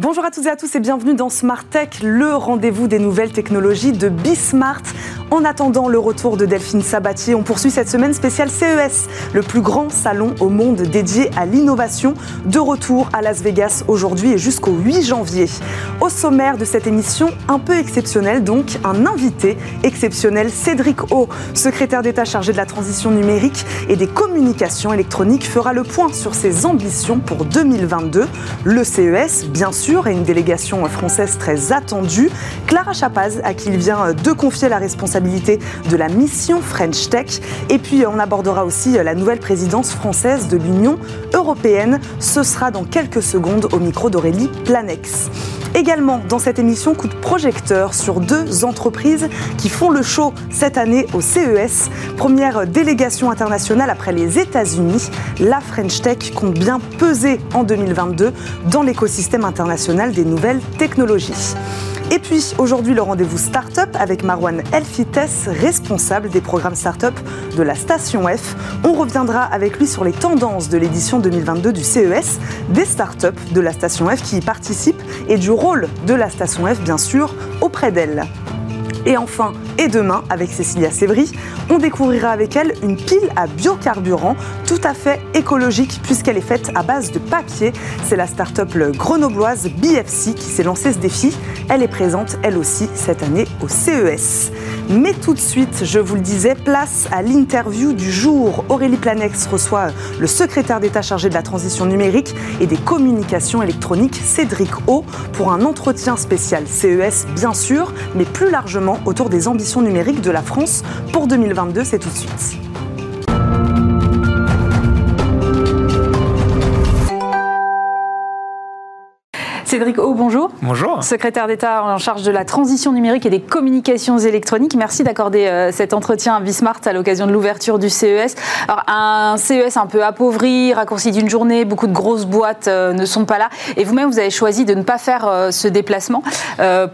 Bonjour à toutes et à tous et bienvenue dans Smart Tech, le rendez-vous des nouvelles technologies de Bismart. En attendant le retour de Delphine Sabatier, on poursuit cette semaine spéciale CES, le plus grand salon au monde dédié à l'innovation, de retour à Las Vegas aujourd'hui et jusqu'au 8 janvier. Au sommaire de cette émission, un peu exceptionnelle donc, un invité exceptionnel, Cédric O, secrétaire d'État chargé de la transition numérique et des communications électroniques, fera le point sur ses ambitions pour 2022. Le CES, bien sûr, et une délégation française très attendue. Clara Chapaz, à qui il vient de confier la responsabilité de la mission French Tech. Et puis on abordera aussi la nouvelle présidence française de l'Union européenne. Ce sera dans quelques secondes au micro d'Aurélie Planex. Également dans cette émission, coup de projecteur sur deux entreprises qui font le show cette année au CES. Première délégation internationale après les États-Unis, la French Tech compte bien peser en 2022 dans l'écosystème international des nouvelles technologies. Et puis aujourd'hui le rendez-vous Startup avec Marwan Elfites, responsable des programmes Startup de la Station F. On reviendra avec lui sur les tendances de l'édition 2022 du CES, des startups de la Station F qui y participent et du rôle de la Station F bien sûr auprès d'elle. Et enfin, et demain, avec Cécilia Sévry, on découvrira avec elle une pile à biocarburant tout à fait écologique puisqu'elle est faite à base de papier. C'est la start-up grenobloise BFC qui s'est lancée ce défi. Elle est présente, elle aussi, cette année au CES. Mais tout de suite, je vous le disais, place à l'interview du jour. Aurélie Planex reçoit le secrétaire d'État chargé de la transition numérique et des communications électroniques, Cédric O, pour un entretien spécial CES, bien sûr, mais plus largement autour des ambitions numériques de la France pour 2022. C'est tout de suite. Cédric O, bonjour. Bonjour. Secrétaire d'État en charge de la transition numérique et des communications électroniques. Merci d'accorder euh, cet entretien à Bismart à l'occasion de l'ouverture du CES. Alors, un CES un peu appauvri, raccourci d'une journée, beaucoup de grosses boîtes euh, ne sont pas là. Et vous-même, vous avez choisi de ne pas faire euh, ce déplacement.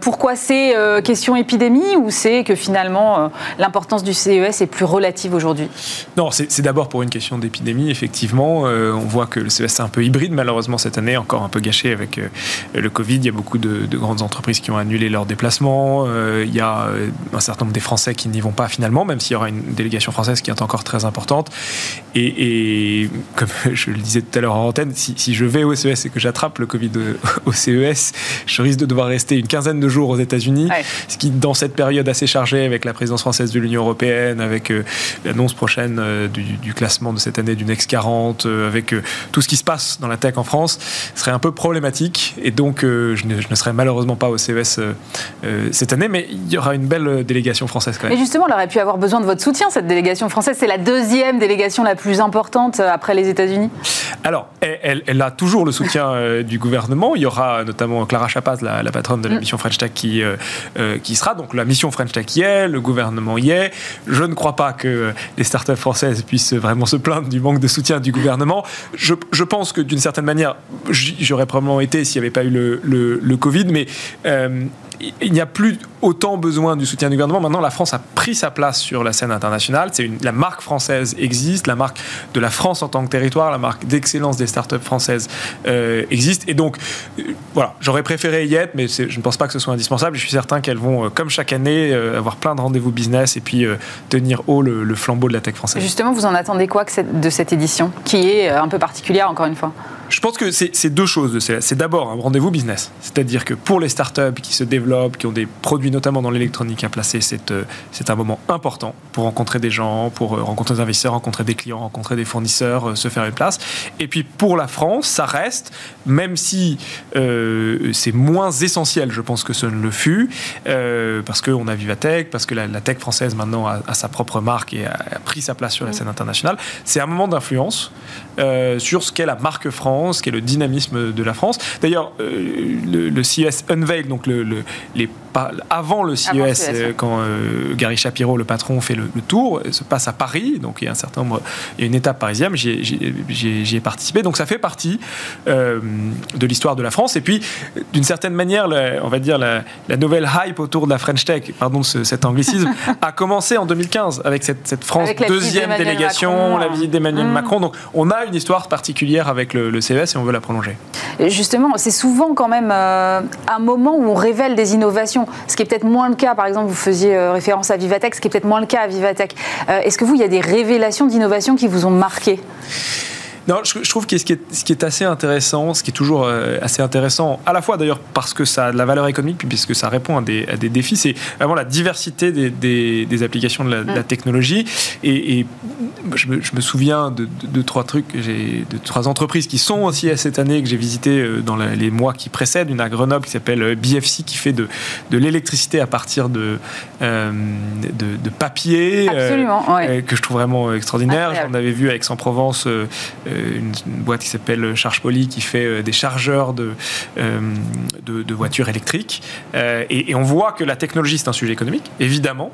pourquoi c'est question épidémie ou c'est que finalement l'importance du CES est plus relative aujourd'hui? Non, c'est d'abord pour une question d'épidémie, effectivement. on voit que le CES est un peu hybride, malheureusement, cette année, encore un peu gâché avec le Covid, il y a beaucoup de, grandes entreprises qui ont annulé leurs déplacements. Euh, il y a euh, un certain nombre des Français qui n'y vont pas finalement, même s'il y aura une délégation française qui est encore très importante. Et, comme je le disais tout à l'heure en antenne, si, je vais au CES et que j'attrape le Covid au CES, je risque de devoir rester une quinzaine de jours aux États-Unis, ce qui, dans cette période assez chargée avec la présidence française de l'Union européenne, avec euh, l'annonce prochaine du, classement de cette année du Next 40, avec tout ce qui se passe dans la tech en France, serait un peu problématique. Et donc, euh, je, ne, serai malheureusement pas au CES euh, euh, cette année, mais il y aura une belle délégation française quand même. Mais justement, elle aurait pu avoir besoin de votre soutien, cette délégation française. C'est la deuxième délégation la plus importante après les États-Unis Alors, elle, a toujours le soutien du gouvernement. Il y aura notamment Clara Chapaz, la, patronne de la mm. mission French Tech, qui, qui sera. Donc, la mission French Tech y est, le gouvernement y est. Je ne crois pas que les startups françaises puissent vraiment se plaindre du manque de soutien du gouvernement. Je, je pense que d'une certaine manière, j'aurais probablement été s'il n'y avait pas eu le, Covid, mais euh, il n'y a plus autant besoin du soutien du gouvernement. Maintenant, la France a pris sa place sur la scène internationale. C'est une, la marque française existe, la marque de la France en tant que territoire, la marque d'excellence des startups françaises euh, existe. Et donc, euh, voilà, j'aurais préféré y être, mais je ne pense pas que ce soit indispensable. Je suis certain qu'elles vont, comme chaque année, avoir plein de rendez-vous business et puis tenir haut le, flambeau de la tech française. Justement, vous en attendez quoi de cette édition, qui est un peu particulière, encore une fois? Je pense que c'est deux choses. C'est d'abord un rendez-vous business. C'est-à-dire que pour les startups qui se développent, qui ont des produits notamment dans l'électronique à placer, c'est euh, un moment important pour rencontrer des gens, pour euh, rencontrer des investisseurs, rencontrer des clients, rencontrer des fournisseurs, euh, se faire une place. Et puis pour la France, ça reste, même si c'est moins essentiel, je pense que ce ne le fut, parce qu'on a Vivatech, parce que la, tech française maintenant a, sa propre marque et a, pris sa place sur la scène internationale, c'est un moment d'influence sur ce qu'est la marque France qui est le dynamisme de la France. D'ailleurs, euh, le, CES Unveil, donc les avant le CES, euh, quand euh, Gary Shapiro, le patron, fait le, tour, se passe à Paris. Donc il y a un certain nombre, il y a une étape parisienne. J'y ai, participé. Donc ça fait partie euh, de l'histoire de la France. Et puis, d'une certaine manière, on va dire la, nouvelle hype autour de la French Tech, pardon cet anglicisme, a commencé en 2015 avec cette, France deuxième délégation, la visite d'Emmanuel mmh. Macron. Donc on a une histoire particulière avec le, le CES et on veut la prolonger. justement, c'est souvent quand même un moment où on révèle des innovations ce qui est peut-être moins le cas, par exemple, vous faisiez euh, référence à Vivatech, ce qui est peut-être moins le cas à Vivatech. Euh, est-ce que vous, il y a des révélations d'innovation qui vous ont marqué? Non, je, trouve que ce qui, est, ce qui est assez intéressant, ce qui est toujours euh, assez intéressant, à la fois d'ailleurs parce que ça a de la valeur économique, puis puisque ça répond à des, des défis, c'est vraiment la diversité des, des, applications de la, mm. technologie. Et, je, me, souviens de, de, trois trucs, de trois entreprises qui sont aussi à cette année que j'ai visité euh, dans les mois qui précèdent. Une à Grenoble qui s'appelle euh, BFC qui fait de, l'électricité à partir de, de, papier, que je trouve vraiment extraordinaire. J'en avais vu à Aix-en-Provence euh, une, boîte qui s'appelle Charge Poly qui fait euh, des chargeurs de, euh, de, voitures électriques. Et, et on voit que la technologie, c'est un sujet économique, évidemment,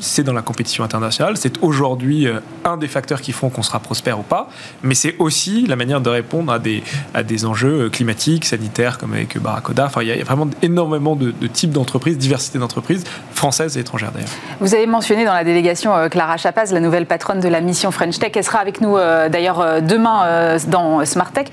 c'est dans la compétition internationale, c'est aujourd'hui un des facteurs qui font qu'on sera prospère ou pas, mais c'est aussi la manière de répondre à des, à des enjeux climatiques, sanitaires, comme avec Barakoda. Enfin, il y a vraiment énormément de, types d'entreprises, diversité d'entreprises, françaises et étrangères d'ailleurs. Vous avez mentionné dans la délégation Clara Chapaz, la nouvelle patronne de la mission French Tech. Elle sera avec nous d'ailleurs demain dans Smart Tech.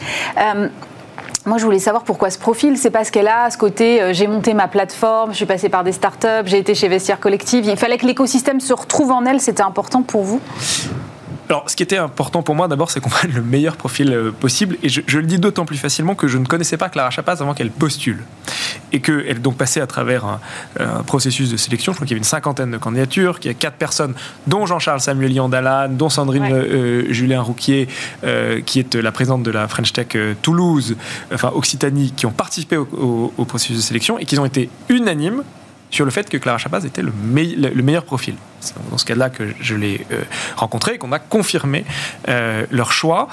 Moi, je voulais savoir pourquoi ce profil. C'est parce qu'elle a ce côté euh, j'ai monté ma plateforme, je suis passée par des startups, j'ai été chez Vestiaire Collective. Il fallait que l'écosystème se retrouve en elle. C'était important pour vous? Alors, ce qui était important pour moi, d'abord, c'est qu'on prenne le meilleur profil euh, possible. Et je, le dis d'autant plus facilement que je ne connaissais pas Clara Chapaz avant qu'elle postule. Et qu'elle donc passée à travers un, processus de sélection. Je crois qu'il y avait une cinquantaine de candidatures, qu'il y a quatre personnes, dont Jean-Charles Samuel Yandalan, dont Sandrine euh, Julien Rouquier, euh, qui est la présidente de la French Tech Toulouse, enfin Occitanie, qui ont participé au, au processus de sélection et qui ont été unanimes sur le fait que Clara Chapaz était le, le meilleur profil. C'est dans ce cas-là que je l'ai euh, rencontré et qu'on a confirmé euh, leur choix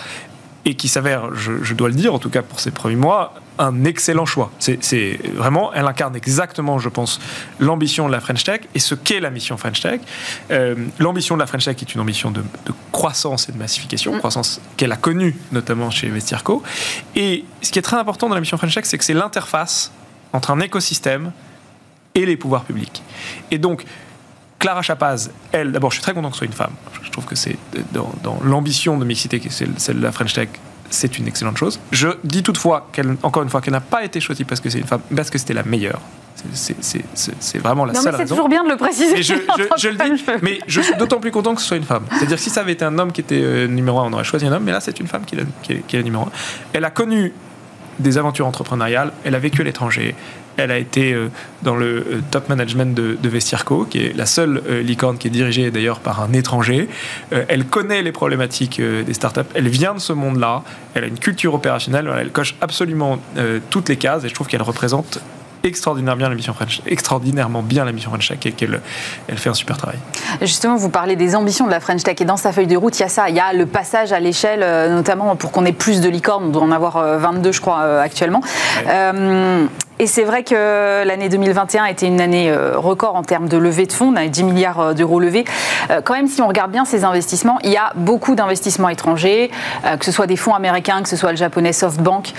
et qui s'avère, je, dois le dire, en tout cas pour ces premiers mois, un excellent choix. C'est vraiment, elle incarne exactement, je pense, l'ambition de la French Tech et ce qu'est la mission French Tech. Euh, l'ambition de la French Tech est une ambition de, croissance et de massification, mm. croissance qu'elle a connue notamment chez Vestirco. Et ce qui est très important dans la mission French Tech, c'est que c'est l'interface entre un écosystème et les pouvoirs publics. Et donc, Clara Chapaz, elle, d'abord, je suis très content que ce soit une femme. Je trouve que c'est dans, l'ambition de mixité, c'est celle de la French Tech, c'est une excellente chose. Je dis toutefois, qu'elle, encore une fois, qu'elle n'a pas été choisie parce que c'est une femme, parce que c'était la meilleure. C'est vraiment la non, seule mais C'est toujours bien de le préciser. je, le dis, mais je suis d'autant plus content que ce soit une femme. C'est-à-dire si ça avait été un homme qui était euh, numéro un, on aurait choisi un homme, mais là c'est une femme qui est, qui est numéro un. Elle a connu des aventures entrepreneuriales, elle a vécu à l'étranger, elle a été euh, dans le euh, top management de, de Vestirco, qui est la seule euh, licorne qui est dirigée d'ailleurs par un étranger. Elle connaît les problématiques des startups. Elle vient de ce monde-là. Elle a une culture opérationnelle. Elle coche absolument toutes les cases et je trouve qu'elle représente extraordinairement bien la mission French, extraordinairement bien la mission French Tech et qu'elle elle fait un super travail. Justement, vous parlez des ambitions de la French Tech et dans sa feuille de route, il y a ça, il y a le passage à l'échelle, notamment pour qu'on ait plus de licornes, on doit en avoir 22 je crois actuellement. Et c'est vrai que l'année 2021 a été une année euh, record en termes de levée de fonds. On a eu 10 milliards euh, d'euros levés. Euh, quand même, si on regarde bien ces investissements, il y a beaucoup d'investissements étrangers, que ce soit des fonds américains, que ce soit le japonais SoftBank.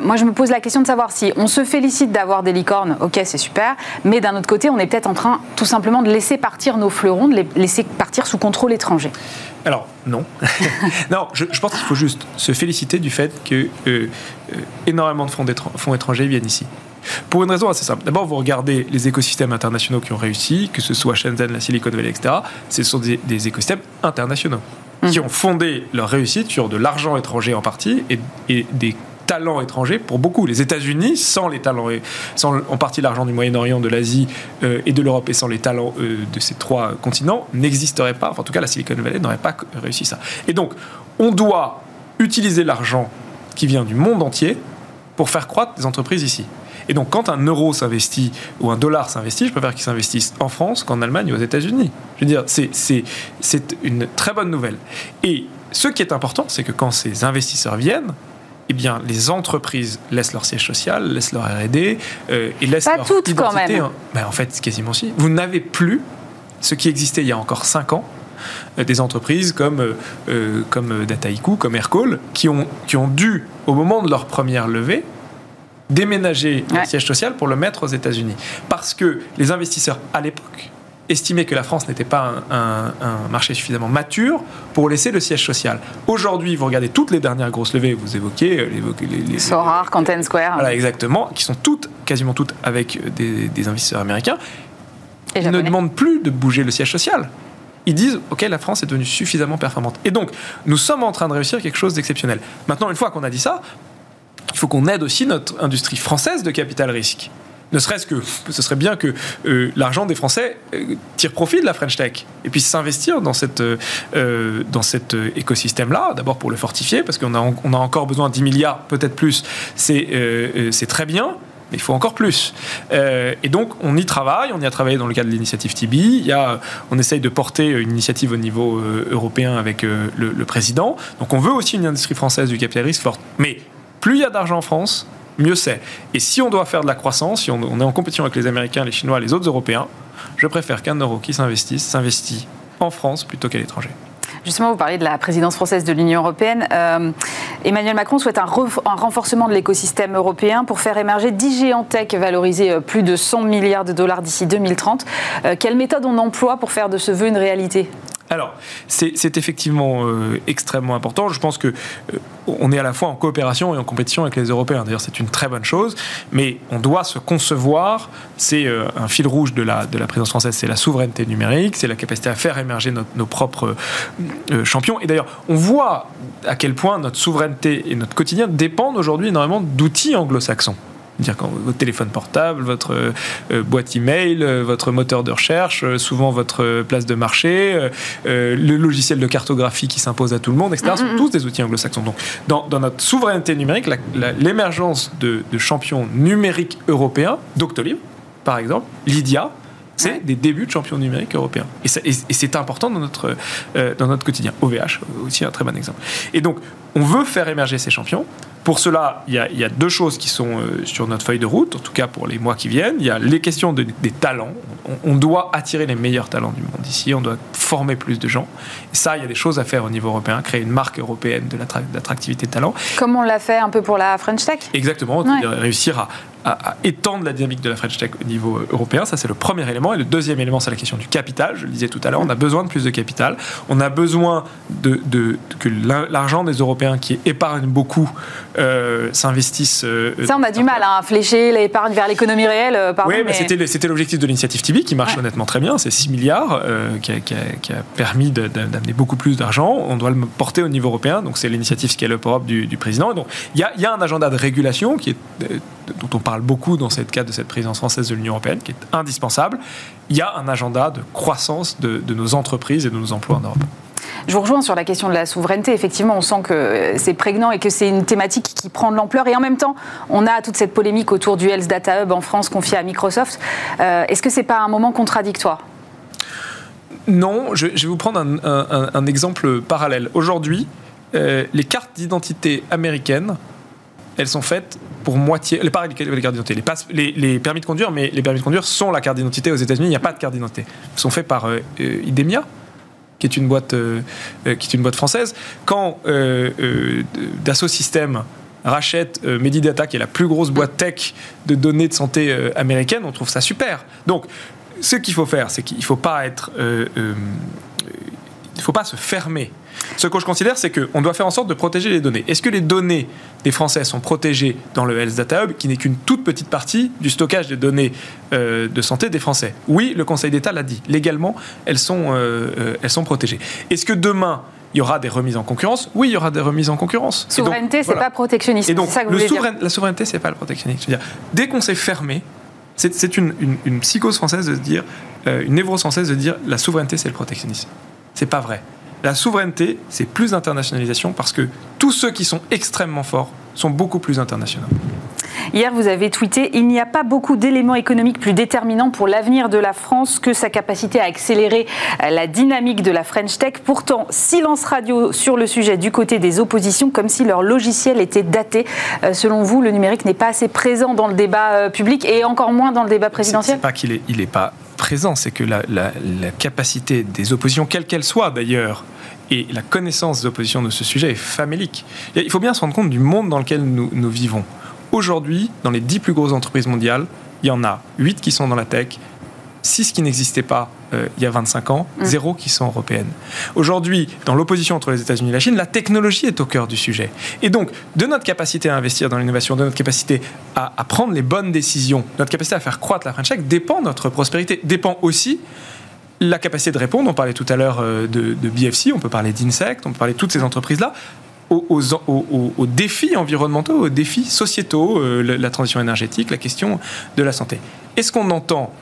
moi, je me pose la question de savoir si on se félicite d'avoir des licornes, ok, c'est super, mais d'un autre côté, on est peut-être en train tout simplement de laisser partir nos fleurons, de les laisser partir sous contrôle étranger. Alors, non. non, je, pense qu'il faut juste se féliciter du fait que énormément de fonds étrangers viennent ici. Pour une raison assez simple. D'abord, vous regardez les écosystèmes internationaux qui ont réussi, que ce soit Shenzhen, la Silicon Valley, etc. Ce sont des, écosystèmes internationaux mmh. qui ont fondé leur réussite sur de l'argent étranger en partie et, des talents étrangers pour beaucoup. Les États-Unis, sans les talents, sans en partie l'argent du Moyen-Orient, de l'Asie euh, et de l'Europe, et sans les talents euh, de ces trois continents, n'existeraient pas. en tout cas, la Silicon Valley n'aurait pas réussi ça. Et donc, on doit utiliser l'argent qui vient du monde entier pour faire croître des entreprises ici. Et donc, quand un euro s'investit ou un dollar s'investit, je préfère qu'il s'investisse en France qu'en Allemagne ou aux États-Unis. Je veux dire, c'est une très bonne nouvelle. Et ce qui est important, c'est que quand ces investisseurs viennent, eh bien, les entreprises laissent leur siège social, laissent leur R&D euh, et laissent Pas leur toutes, identité. quand même. en- Ben, en fait, quasiment si. Vous n'avez plus ce qui existait il y a encore 5 ans, des entreprises comme, euh, euh, comme euh, Dataiku, comme Aircall, qui ont, qui ont dû, au moment de leur première levée, déménager Ouais. leur siège social pour le mettre aux États-Unis. Parce que les investisseurs, à l'époque, estimaient que la France n'était pas un, un- un marché suffisamment mature pour laisser le siège social. Aujourd'hui, vous regardez toutes les dernières grosses levées, vous évoquez euh, les, les- les- Sorar, Content Square voilà, exactement, qui sont toutes, quasiment toutes avec euh, des, des investisseurs américains, et ils ne demandent plus de bouger le siège social. Ils disent, OK, la France est devenue suffisamment performante. Et donc, nous sommes en train de réussir quelque chose d'exceptionnel. Maintenant, une fois qu'on a dit ça, il faut qu'on aide aussi notre industrie française de capital risque. Ne serait-ce que, ce serait bien que euh, l'argent des Français euh, tire profit de la French Tech et puisse s'investir dans, euh, dans cet écosystème-là, d'abord pour le fortifier, parce qu'on a, on a encore besoin de 10 milliards, peut-être plus, c'est c'est très bien, mais il faut encore plus. Euh, et donc, on y travaille, on y a travaillé dans le cadre de l'initiative Tibi. On essaye de porter une initiative au niveau euh, européen avec euh, le, président. Donc, on veut aussi une industrie française du capital risque forte. Mais plus il y a d'argent en France, mieux c'est. Et si on doit faire de la croissance, si on, on est en compétition avec les Américains, les Chinois, les autres Européens, je préfère qu'un euro qui s'investisse s'investit en France plutôt qu'à l'étranger. Justement, vous parlez de la présidence française de l'Union européenne. Euh, Emmanuel Macron souhaite un, renforcement de l'écosystème européen pour faire émerger 10 géants tech valorisés euh, plus de 100 milliards de dollars d'ici 2030. Euh, quelle méthode on emploie pour faire de ce vœu une réalité? Alors, c'est effectivement euh, extrêmement important. Je pense que euh, on est à la fois en coopération et en compétition avec les Européens. D'ailleurs, c'est une très bonne chose. Mais on doit se concevoir. C'est euh, un fil rouge de la, de la présidence française, c'est la souveraineté numérique, c'est la capacité à faire émerger nos propres champions. Et d'ailleurs, on voit à quel point notre souveraineté et notre quotidien dépendent aujourd'hui énormément d'outils anglo-saxons. Dire quand votre téléphone portable, votre euh, boîte email, euh, votre moteur de recherche, euh, souvent votre place de marché, le logiciel de cartographie qui s'impose à tout le monde, etc. sont tous des outils anglo-saxons. Donc, dans, dans notre souveraineté numérique, l'émergence de, de champions numériques européens, Doctolib, par exemple, Lydia, c'est Ouais. des débuts de champions numériques européens. Et, ça- et- et c'est important dans notre, euh, dans notre quotidien. OVH, aussi un très bon exemple. Et donc, on veut faire émerger ces champions. Pour cela, il y a, il y a deux choses qui sont euh, sur notre feuille de route, en tout cas pour les mois qui viennent. Il y a les questions de- des talents. On, on doit attirer les meilleurs talents du monde ici. On doit former plus de gens. Et ça, il y a des choses à faire au niveau européen. Créer une marque européenne de l'attra- d'attractivité de talent. Comme on l'a fait un peu pour la French Tech Exactement, Ouais. réussir à, à- à étendre la dynamique de la French Tech au niveau euh, européen, ça c'est le premier élément. Et le deuxième élément, c'est la question du capital. Je le disais tout à l'heure, on a besoin de plus de capital. On a besoin de, de- que l'argent des Européens qui épargnent beaucoup euh, s'investissent. euh, Ça, on a du mal hein, à flécher l'épargne vers l'économie réelle. euh, pardon, oui, mais mais- c'était l'objectif de l'initiative Tibi qui marche Ouais. honnêtement très bien. C'est 6 milliards euh, qui, a, qui a- qui a permis d'amener beaucoup plus d'argent. On doit le porter au niveau européen. Donc c'est l'initiative Scale Up Europe du, du président. Et donc il y a, il y a un agenda de régulation qui est, dont on parle beaucoup dans cette cadre de cette présidence française de l'Union européenne, qui est indispensable. Il y a un agenda de croissance de, de nos entreprises et de nos emplois en Europe. Je vous rejoins sur la question de la souveraineté. Effectivement, on sent que euh, c'est prégnant et que c'est une thématique qui prend de l'ampleur. Et en même temps, on a toute cette polémique autour du Health Data Hub en France confié à Microsoft. Euh, Est-ce que c'est pas un moment contradictoire? Non, je, vais vous prendre un, un- un- un exemple parallèle. Aujourd'hui, euh, les cartes d'identité américaines, elles sont faites pour moitié. Les, pas les cartes d'identité, les, permis de conduire, mais les permis de conduire sont la carte d'identité aux États-Unis. Il n'y a pas de carte d'identité. Ils sont faits par euh, euh, Idemia, qui est une boîte, euh, qui est une boîte française. Quand Dassault Systèmes rachète Medidata, qui est la plus grosse boîte tech de données de santé américaine, on trouve ça super. Donc, ce qu'il faut faire, c'est qu'il ne faut pas être, il faut pas se fermer. Ce que je considère, c'est qu'on doit faire en sorte de protéger les données. Est-ce que les données des Français sont protégées dans le Health Data Hub, qui n'est qu'une toute petite partie du stockage des données euh, de santé des Français? Oui, le Conseil d'État l'a dit. Légalement, elles sont, euh, euh, elles sont protégées. Est-ce que demain, il y aura des remises en concurrence? Oui, il y aura des remises en concurrence. Souveraineté, c'est voilà. pas protectionnisme. Et donc, c'est ça que vous le dire? la souveraineté, c'est pas le protectionnisme. Je veux dire, dès qu'on s'est fermé, c'est c'est une, une- une psychose française de se dire, euh, une névrose française de dire, la souveraineté, c'est le protectionnisme. C'est pas vrai. La souveraineté, c'est plus d'internationalisation parce que tous ceux qui sont extrêmement forts sont beaucoup plus internationaux. Hier, vous avez tweeté Il n'y a pas beaucoup d'éléments économiques plus déterminants pour l'avenir de la France que sa capacité à accélérer la dynamique de la French Tech. Pourtant, silence radio sur le sujet du côté des oppositions, comme si leur logiciel était daté. Euh, selon vous, le numérique n'est pas assez présent dans le débat euh, public et encore moins dans le débat présidentiel C'est pas qu'il est, il est pas présent, c'est que la, capacité des oppositions, quelle qu'elle soit d'ailleurs, et la connaissance des oppositions de ce sujet est famélique. Il faut bien se rendre compte du monde dans lequel nous, vivons. Aujourd'hui, dans les 10 plus grosses entreprises mondiales, il y en a 8 qui sont dans la tech, 6 qui n'existaient pas euh, il y a 25 ans, 0 mm. qui sont européennes. Aujourd'hui, dans l'opposition entre les États-Unis et la Chine, la technologie est au cœur du sujet. Et donc, de notre capacité à investir dans l'innovation, de notre capacité à, à, prendre les bonnes décisions, notre capacité à faire croître la French Tech, dépend notre prospérité, dépend aussi la capacité de répondre, on parlait tout à l'heure euh, de, BFC, on peut parler d'Insect, on peut parler de toutes ces entreprises-là, aux, défis environnementaux, aux défis sociétaux, euh, la, transition énergétique, la question de la santé. Est-ce qu'on entend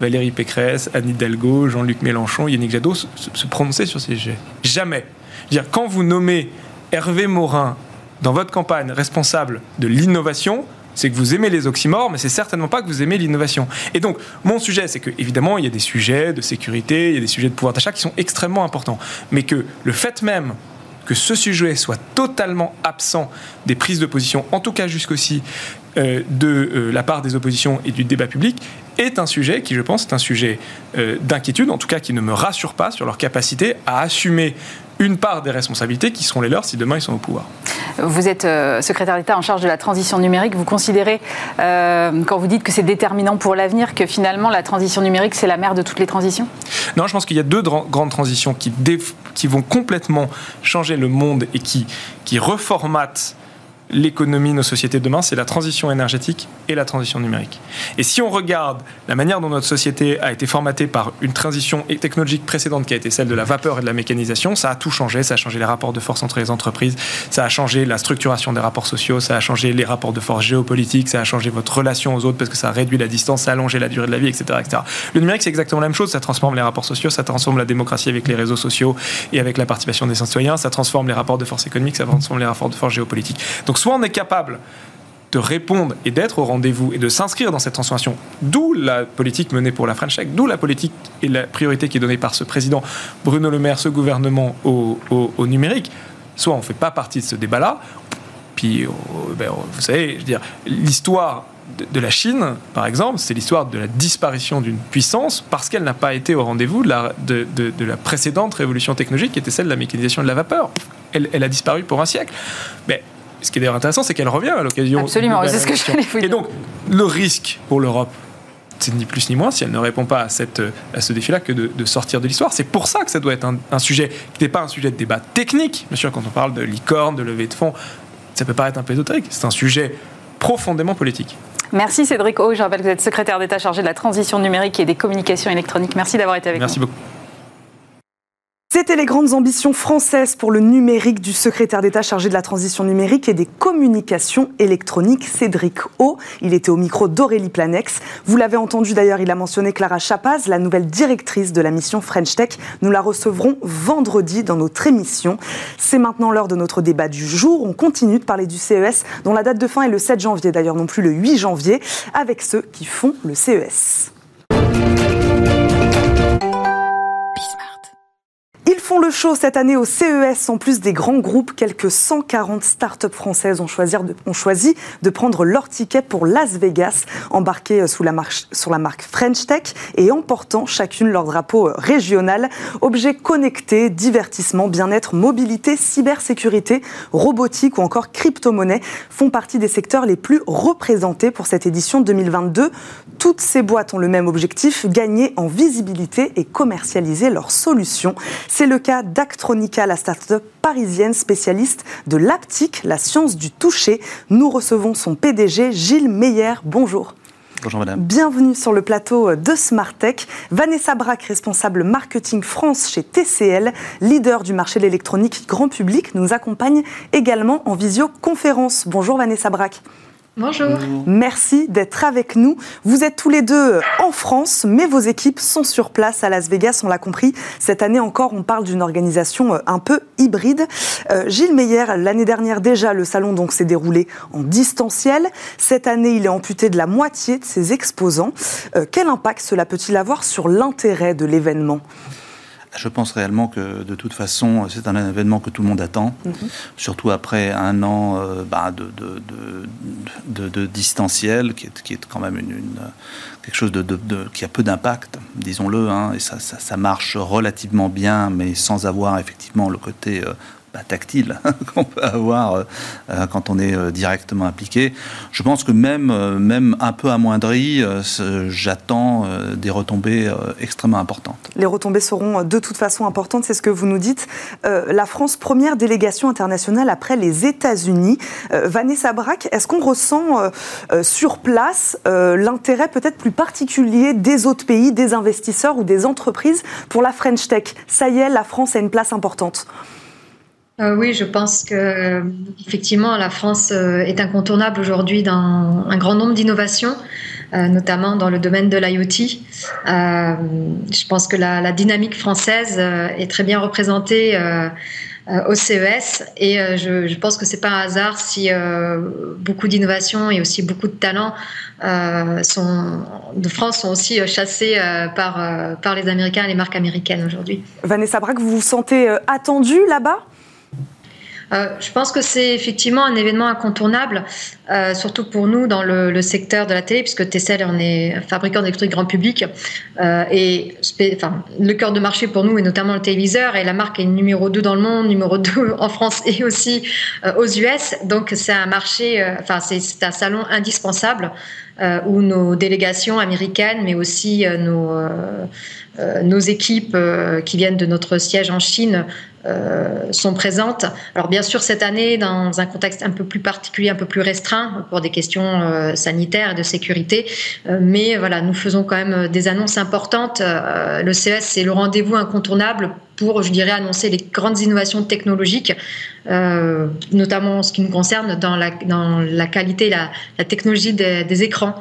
Valérie Pécresse, Anne Hidalgo, Jean-Luc Mélenchon, Yannick Jadot se, prononcer sur ces sujets Jamais. dire, quand vous nommez Hervé Morin dans votre campagne responsable de l'innovation, c'est que vous aimez les oxymores, mais c'est certainement pas que vous aimez l'innovation. Et donc, mon sujet, c'est que évidemment, il y a des sujets de sécurité, il y a des sujets de pouvoir d'achat qui sont extrêmement importants, mais que le fait même que ce sujet soit totalement absent des prises de position, en tout cas euh, de euh, la part des oppositions et du débat public, est un sujet qui, je pense, est un sujet euh, d'inquiétude, en tout cas qui ne me rassure pas sur leur capacité à assumer une part des responsabilités qui seront les leurs si demain ils sont au pouvoir. Vous êtes euh, secrétaire d'État en charge de la transition numérique. Vous considérez, euh, quand vous dites que c'est déterminant pour l'avenir, que finalement la transition numérique, c'est la mère de toutes les transitions? Non, je pense qu'il y a deux grandes transitions qui, qui vont complètement changer le monde et qui, qui reformatent l'économie, nos sociétés de demain, c'est la transition énergétique et la transition numérique. Et si on regarde la manière dont notre société a été formatée par une transition technologique précédente qui a été celle de la vapeur et de la mécanisation, ça a tout changé. Ça a changé les rapports de force entre les entreprises, ça a changé la structuration des rapports sociaux, ça a changé les rapports de force géopolitiques, ça a changé votre relation aux autres parce que ça a réduit la distance, ça a allongé la durée de la vie, etc. etc. Le numérique, c'est exactement la même chose. Ça transforme les rapports sociaux, ça transforme la démocratie avec les réseaux sociaux et avec la participation des citoyens, ça transforme les rapports de force économiques, ça transforme les rapports de force géopolitiques. Donc soit on est capable de répondre et d'être au rendez-vous et de s'inscrire dans cette transformation, d'où la politique menée pour la French Tech, d'où la politique et la priorité qui est donnée par ce président Bruno Le Maire, ce gouvernement au, numérique. Soit on ne fait pas partie de ce débat-là, puis euh, ben, vous savez, je veux dire, l'histoire de, la Chine, par exemple, c'est l'histoire de la disparition d'une puissance parce qu'elle n'a pas été au rendez-vous de la, de, la, précédente révolution technologique qui était celle de la mécanisation de la vapeur. Elle, elle a disparu pour un siècle. Mais ce qui est d'ailleurs intéressant, c'est qu'elle revient à l'occasion. Absolument, c'est ce que je voulais vous dire. Et donc, le risque pour l'Europe, c'est ni plus ni moins, si elle ne répond pas à, cette, à ce défi-là, que de, sortir de l'histoire. C'est pour ça que ça doit être un, sujet qui n'est pas un sujet de débat technique. Bien sûr, quand on parle de licorne, de levée de fonds, ça peut paraître un peu ésotérique. C'est un sujet profondément politique. Merci Cédric O. Je rappelle que vous êtes secrétaire d'État chargé de la transition numérique et des communications électroniques. Merci d'avoir été avec nous. Merci beaucoup. C'était les grandes ambitions françaises pour le numérique du secrétaire d'État chargé de la transition numérique et des communications électroniques, Cédric O. Il était au micro d'Aurélie Planex. Vous l'avez entendu d'ailleurs, il a mentionné Clara Chapaz, la nouvelle directrice de la mission French Tech. Nous la recevrons vendredi dans notre émission. C'est maintenant l'heure de notre débat du jour. On continue de parler du CES, dont la date de fin est le 7 janvier, d'ailleurs non plus le 8 janvier, avec ceux qui font le CES. Font le show cette année au CES. En plus des grands groupes, quelques 140 startups françaises ont choisi, de, prendre leur ticket pour Las Vegas, embarquées euh, sous sur la marque French Tech et emportant chacune leur drapeau euh, régional. Objets connectés, divertissement, bien-être, mobilité, cybersécurité, robotique ou encore crypto-monnaie font partie des secteurs les plus représentés pour cette édition 2022. Toutes ces boîtes ont le même objectif, gagner en visibilité et commercialiser leurs solutions. C'est le cas d'Actronica, la start-up parisienne spécialiste de l'aptique, la science du toucher. Nous recevons son PDG, Gilles Meyer. Bonjour. Bonjour madame. Bienvenue sur le plateau de Smartech. Vanessa Braque, responsable marketing France chez TCL, leader du marché de l'électronique grand public, nous accompagne également en visioconférence. Bonjour Vanessa Braque. Bonjour. Merci d'être avec nous. Vous êtes tous les deux en France, mais vos équipes sont sur place à Las Vegas, on l'a compris. Cette année encore, on parle d'une organisation euh, un peu hybride. Euh, Gilles Meyer, l'année dernière déjà, le salon s'est déroulé en distanciel. Cette année, il est amputé de la moitié de ses exposants. Euh, quel impact cela peut-il avoir sur l'intérêt de l'événement? Je pense réellement que de toute façon, c'est un événement que tout le monde attend, mhm. surtout après un an euh, bah, de, de, de, distanciel, qui est, qui est, quand même une, quelque chose de, qui a peu d'impact, disons-le, hein, et ça, ça, marche relativement bien, mais sans avoir effectivement le côté euh, tactile qu'on peut avoir euh, euh, quand on est euh, directement impliqué. Je pense que même, même un peu amoindri, j'attends des retombées extrêmement importantes. Les retombées seront de toute façon importantes, c'est ce que vous nous dites. la France, première délégation internationale après les États-Unis. Vanessa Braque, est-ce qu'on ressent sur place l'intérêt peut-être plus particulier des autres pays, des investisseurs ou des entreprises pour la French Tech? Ça y est, la France a une place importante. Euh, oui, je pense que effectivement la France euh, est incontournable aujourd'hui dans un grand nombre d'innovations, euh, notamment dans le domaine de l'IoT. je pense que la, dynamique française est très bien représentée au CES et je, pense que c'est pas un hasard si beaucoup d'innovations et aussi beaucoup de talents de France sont aussi chassés par, par les Américains et les marques américaines aujourd'hui. Vanessa Braque, vous vous sentez attendue là-bas? Euh, je pense que c'est effectivement un événement incontournable, euh, surtout pour nous dans le, secteur de la télé, puisque Tessel on est fabricant d'électronique grand public. Euh, et le cœur de marché pour nous est notamment le téléviseur, et la marque est numéro 2 dans le monde, numéro 2 en France et aussi aux US. Donc c'est un marché, enfin c'est un salon indispensable. où nos délégations américaines, mais aussi nos équipes qui viennent de notre siège en Chine euh, sont présentes. Alors bien sûr cette année dans un contexte un peu plus particulier, un peu plus restreint pour des questions euh, sanitaires et de sécurité, euh, mais voilà nous faisons quand même des annonces importantes. le CES c'est le rendez-vous incontournable pour, je dirais, annoncer les grandes innovations technologiques, notamment en ce qui nous concerne dans la, dans la qualité, la, la technologie des, écrans.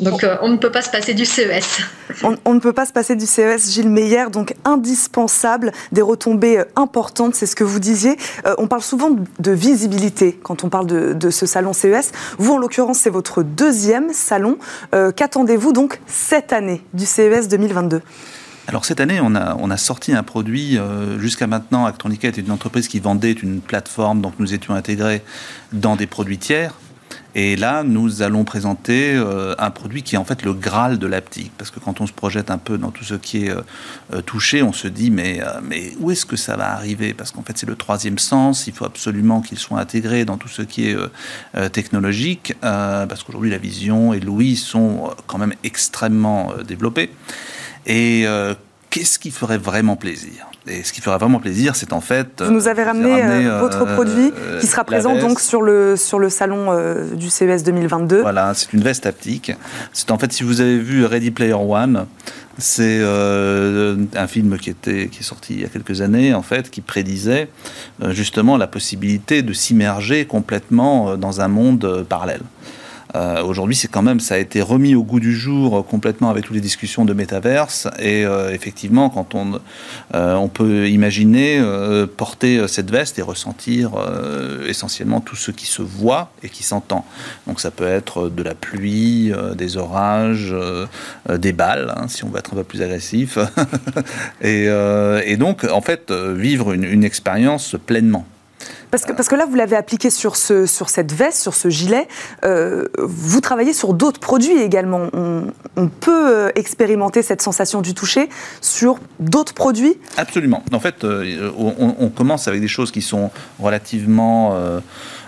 Donc euh, on ne peut pas se passer du CES. On, ne peut pas se passer du CES, Gilles Meyer, donc indispensable, des retombées euh, importantes, c'est ce que vous disiez. Euh, on parle souvent de visibilité quand on parle de, ce salon CES. Vous, en l'occurrence, c'est votre deuxième salon. Qu'attendez-vous donc cette année du CES 2022 alors cette année, on a, on a sorti un produit, jusqu'à maintenant, Actronica était une entreprise qui vendait une plateforme, donc nous étions intégrés dans des produits tiers. Et là, nous allons présenter euh, un produit qui est en fait le Graal de l'aptique. Parce que quand on se projette un peu dans tout ce qui est euh, euh, touché, on se dit mais, mais où est-ce que ça va arriver? Parce qu'en fait, c'est le troisième sens. Il faut absolument qu'il soit intégré dans tout ce qui est technologique. parce qu'aujourd'hui, la vision et l'ouïe sont quand même extrêmement développés. Et qu'est-ce qui ferait vraiment plaisir? Et ce qui ferait vraiment plaisir, c'est en fait. Vous nous avez ramené, euh, votre euh, produit qui sera présent donc sur le, sur le salon euh, du CES 2022. Voilà, c'est une veste haptique. C'est en fait, si vous avez vu Ready Player One, c'est un film qui, était, qui est sorti il y a quelques années, en fait, qui prédisait justement la possibilité de s'immerger complètement dans un monde parallèle. Euh, aujourd'hui, c'est quand même, ça a été remis au goût du jour euh, complètement avec toutes les discussions de métaverse. Et euh, effectivement, quand on, on peut imaginer porter cette veste et ressentir essentiellement tout ce qui se voit et qui s'entend. Donc ça peut être de la pluie, des orages, des balles, hein, si on veut être un peu plus agressif. et, donc, en fait, vivre une expérience pleinement. Parce que, parce que là, vous l'avez appliqué sur, ce, sur cette veste, sur ce gilet. Euh, vous travaillez sur d'autres produits également. On, peut euh, expérimenter cette sensation du toucher sur d'autres produits? Absolument. En fait, euh, on, commence avec des choses qui sont relativement...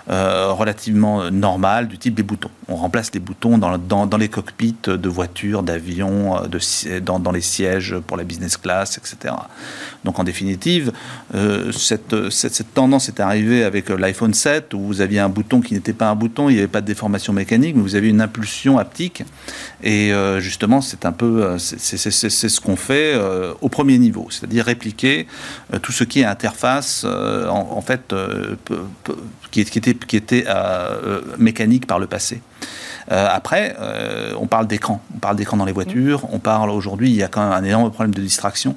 relativement normal, du type des boutons. On remplace les boutons dans, les cockpits de voitures, d'avions, euh, dans, les sièges pour la business class, etc. Donc en définitive, euh, cette, tendance est arrivée avec l'iPhone 7 où vous aviez un bouton qui n'était pas un bouton, il n'y avait pas de déformation mécanique, mais vous avez une impulsion haptique. Et justement, c'est un peu, c'est ce qu'on fait au premier niveau, c'est-à-dire répliquer tout ce qui est interface, en, fait, qui, qui était qui étaient mécaniques par le passé. après, on parle d'écran. On parle d'écran dans les voitures. On parle aujourd'hui, il y a quand même un énorme problème de distraction.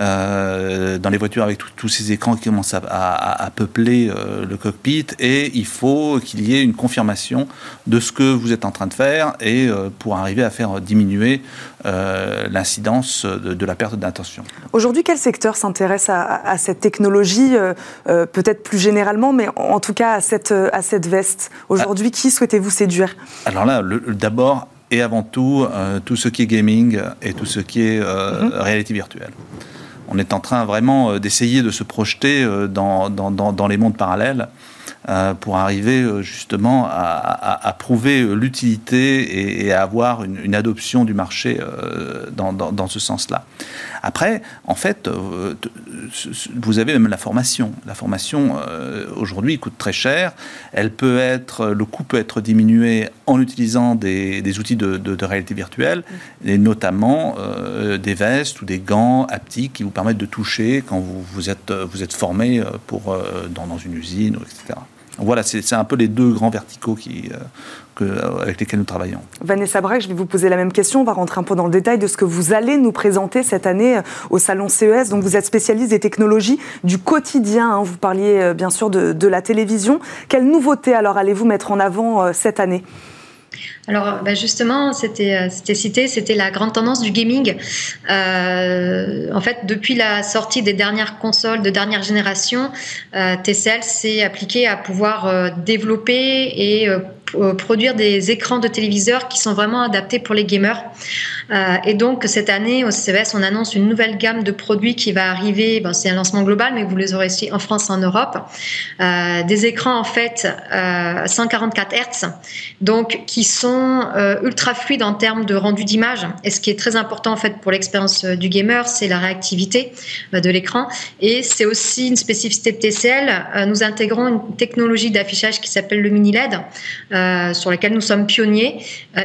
Euh, dans les voitures avec tous ces écrans qui commencent à, peupler euh, le cockpit et il faut qu'il y ait une confirmation de ce que vous êtes en train de faire et euh, pour arriver à faire diminuer l'incidence de, la perte d'attention. Aujourd'hui, quel secteur s'intéresse à, cette technologie, peut-être plus généralement, mais en tout cas à cette, à cette veste? Aujourd'hui, qui souhaitez-vous séduire? Alors là, d'abord et avant tout, tout ce qui est gaming et tout ce qui est mhm. réalité virtuelle on est en train vraiment euh, d'essayer de se projeter euh, dans, dans, les mondes parallèles euh, pour arriver justement à, prouver l'utilité et, à avoir une, adoption du marché dans, ce sens-là. Après, en fait, vous avez même la formation. La formation, aujourd'hui, coûte très cher. Elle peut être, le coût peut être diminué en utilisant des, outils de, réalité virtuelle, et notamment des vestes ou des gants haptiques qui vous permettent de toucher quand vous, vous êtes, vous êtes formé pour, dans, dans une usine, etc. Voilà, c'est un peu les deux grands verticaux qui, que, avec lesquels nous travaillons. Vanessa Braque, je vais vous poser la même question. On va rentrer un peu dans le détail de ce que vous allez nous présenter cette année au salon CES. Donc, vous êtes spécialiste des technologies du quotidien. Hein. Vous parliez bien sûr de, de, la télévision. Quelles nouveautés alors allez-vous mettre en avant cette année? Alors, bah, justement, c'était euh, c'était cité, c'était la grande tendance du gaming. Euh, en fait, depuis la sortie des dernières consoles de dernière génération, euh, TCL s'est appliqué à pouvoir euh, développer et produire des écrans de téléviseurs qui sont vraiment adaptés pour les gamers. Euh, et donc, cette année, au CES, on annonce une nouvelle gamme de produits qui va arriver. C'est un lancement global, mais vous les aurez aussi en France, en Europe. Euh, des écrans, en fait, euh, 144 Hz, donc qui sont euh, ultra fluides en termes de rendu d'image. Et ce qui est très important, en fait, pour l'expérience euh, du gamer, c'est la réactivité de l'écran. Et c'est aussi une spécificité de TCL. nous intégrons une technologie d'affichage qui s'appelle le mini LED, sur laquelle nous sommes pionniers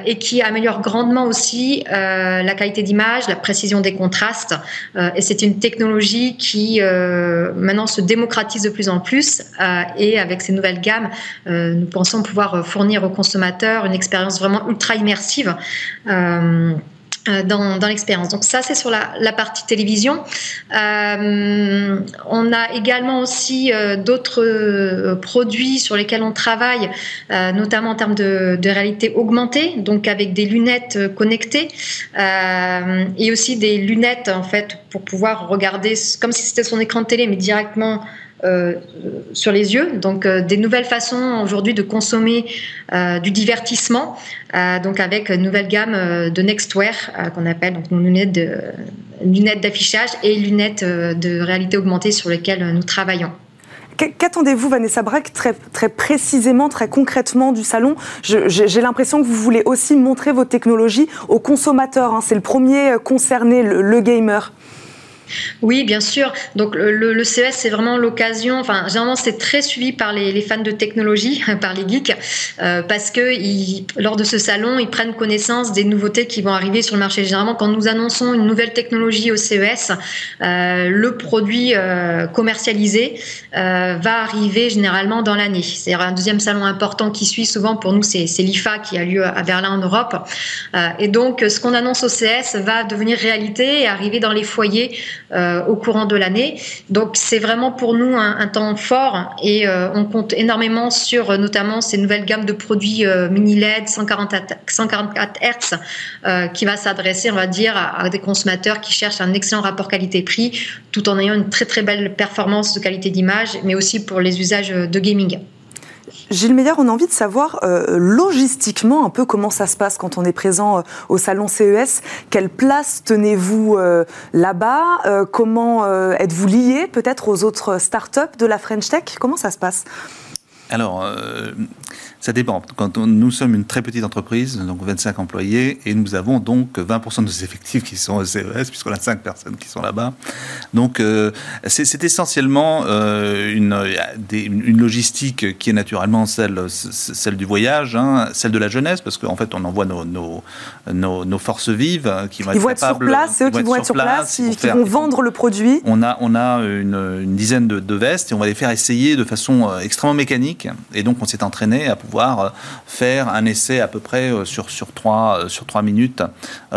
et qui améliore grandement aussi euh, la qualité d'image, la précision des contrastes. Euh, et c'est une technologie qui euh, maintenant se démocratise de plus en plus. et avec ces nouvelles gammes, nous pensons pouvoir fournir aux consommateurs une expérience vraiment ultra immersive. Euh, dans, l'expérience. Donc ça, c'est sur la, partie télévision. Euh, on a également aussi euh, d'autres produits sur lesquels on travaille, notamment en termes de, de, réalité augmentée, donc avec des lunettes connectées et aussi des lunettes en fait pour pouvoir regarder comme si c'était son écran de télé, mais directement euh, sur les yeux. Donc, euh, des nouvelles façons aujourd'hui de consommer euh, du divertissement. donc, avec une nouvelle gamme de Nextwear qu'on appelle donc nos lunettes de, lunettes d'affichage et lunettes de réalité augmentée sur lesquelles nous travaillons. Qu'attendez-vous, Vanessa Braque, très, très précisément, très concrètement du salon? J'ai l'impression que vous voulez aussi montrer vos technologies aux consommateurs. Hein. C'est le premier concerné, le gamer. Oui, bien sûr. Donc le, CES, c'est vraiment l'occasion. Enfin, généralement, c'est très suivi par les, fans de technologie, par les geeks, euh, parce que lors de ce salon, ils prennent connaissance des nouveautés qui vont arriver sur le marché. Généralement, quand nous annonçons une nouvelle technologie au CES, euh, le produit euh, commercialisé va arriver généralement dans l'année. C'est un deuxième salon important qui suit souvent pour nous, c'est l'IFA qui a lieu à Berlin en Europe. et donc, ce qu'on annonce au CES va devenir réalité et arriver dans les foyers euh, au courant de l'année. Donc c'est vraiment pour nous un, temps fort et euh, on compte énormément sur euh, notamment ces nouvelles gammes de produits mini LED 144, 144 Hz qui va s'adresser, on va dire, à, des consommateurs qui cherchent un excellent rapport qualité-prix tout en ayant une très très belle performance de qualité d'image, mais aussi pour les usages de gaming. Gilles Meillard, on a envie de savoir euh, logistiquement un peu comment ça se passe quand on est présent euh, au salon CES. Quelle place tenez-vous euh, là-bas? Comment êtes-vous lié peut-être aux autres startups de la French Tech? Comment ça se passe? Alors, Ça dépend. Quand nous sommes une très petite entreprise, donc 25 employés, et nous avons donc 20% de nos effectifs qui sont au CES, puisqu'on a 5 personnes qui sont là-bas. Donc euh, c'est essentiellement euh, une, une, logistique qui est naturellement celle, celle du voyage, hein, celle de la jeunesse, parce qu'en fait on envoie nos, nos, nos, forces vives hein, qui vont ils être vont être sur place, c'est eux qui vont être sur place, qui vont vendre le produit. On a, on a une, une dizaine de, de, vestes et on va les faire essayer de façon euh, extrêmement mécanique. Et donc on s'est entraîné à pouvoir faire un essai à peu près sur, sur, trois, sur trois minutes,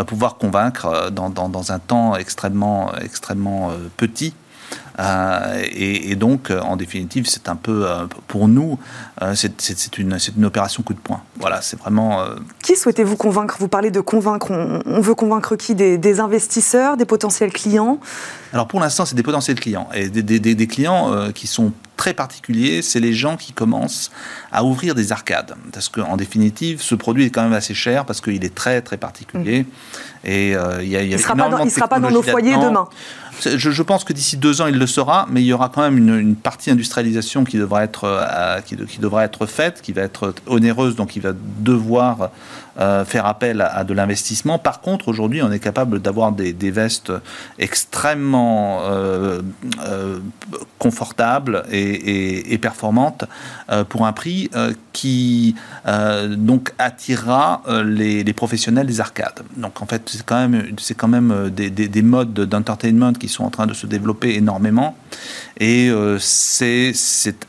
pouvoir convaincre dans, dans, dans un temps extrêmement, extrêmement petit. Euh, et, donc, en définitive, c'est un peu, euh, pour nous, euh, c'est une, une, opération coup de poing. Voilà, c'est vraiment. Qui souhaitez-vous convaincre? Vous parlez de convaincre. On, veut convaincre qui? Des, investisseurs, des potentiels clients? Alors, pour l'instant, c'est des potentiels clients. Et des, des, des clients qui sont très particuliers, c'est les gens qui commencent à ouvrir des arcades. Parce qu'en définitive, ce produit est quand même assez cher parce qu'il est très, très particulier. Mmh. Et il y a, il ne sera, pas sera pas dans nos foyers demain. Je, pense que d'ici deux ans, il le sera, mais il y aura quand même une, partie industrialisation qui devra être, euh, qui, qui, devra être faite, qui va être onéreuse, donc il va devoir euh, faire appel à, de l'investissement. Par contre, aujourd'hui, on est capable d'avoir des, vestes extrêmement euh, euh, confortables et, performantes pour un prix qui donc attirera les, professionnels des arcades. Donc en fait, c'est quand même, c'est quand même des, des modes d'entertainment qui sont en train de se développer énormément. Et c'est